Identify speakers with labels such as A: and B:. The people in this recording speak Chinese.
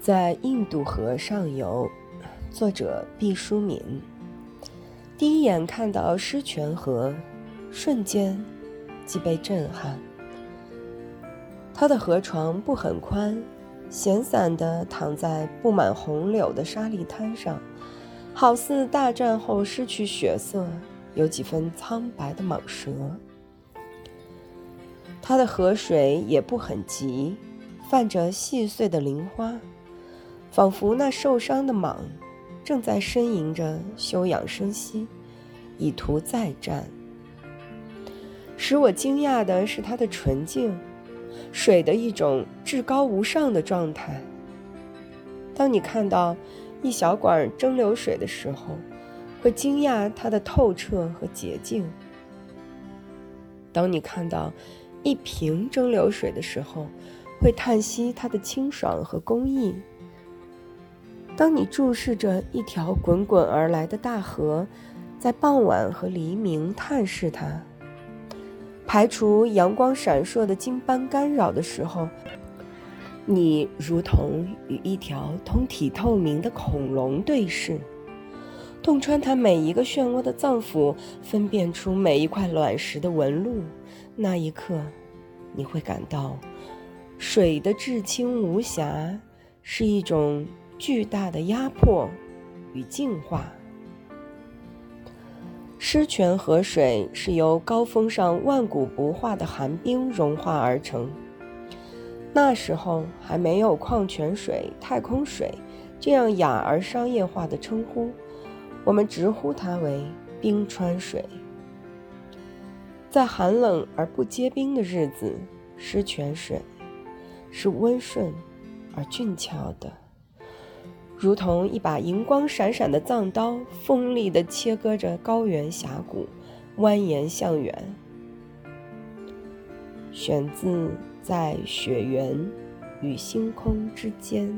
A: 在印度河上游，作者毕淑敏。第一眼看到狮泉河，瞬间即被震撼。它的河床不很宽，闲散地躺在布满红柳的沙砾滩上，好似大战后失去血色、有几分苍白的蟒蛇。它的河水也不很急，泛着细碎的鳞花。仿佛那受伤的蟒，正在呻吟着休养生息，以图再战。使我惊讶的是它的纯净，水的一种至高无上的状态。当你看到一小管蒸馏水的时候，会惊讶它的透彻和洁净；当你看到一瓶蒸馏水的时候，会叹息它的清爽和工艺。当你注视着一条滚滚而来的大河，在傍晚和黎明探视它，排除阳光闪烁的金斑干扰的时候，你如同与一条通体透明的恐龙对视，洞穿它每一个漩涡的脏腑，分辨出每一块卵石的纹路。那一刻，你会感到，水的至清无瑕是一种。巨大的压迫与净化。狮泉河水是由高峰上万古不化的寒冰融化而成。那时候还没有矿泉水、太空水这样雅而商业化的称呼，我们直呼它为冰川水。在寒冷而不结冰的日子，狮泉水是温顺而俊俏的。如同一把银光闪闪的藏刀，锋利地切割着高原峡谷，蜿蜒向远。选自《在雪原与星空之间》。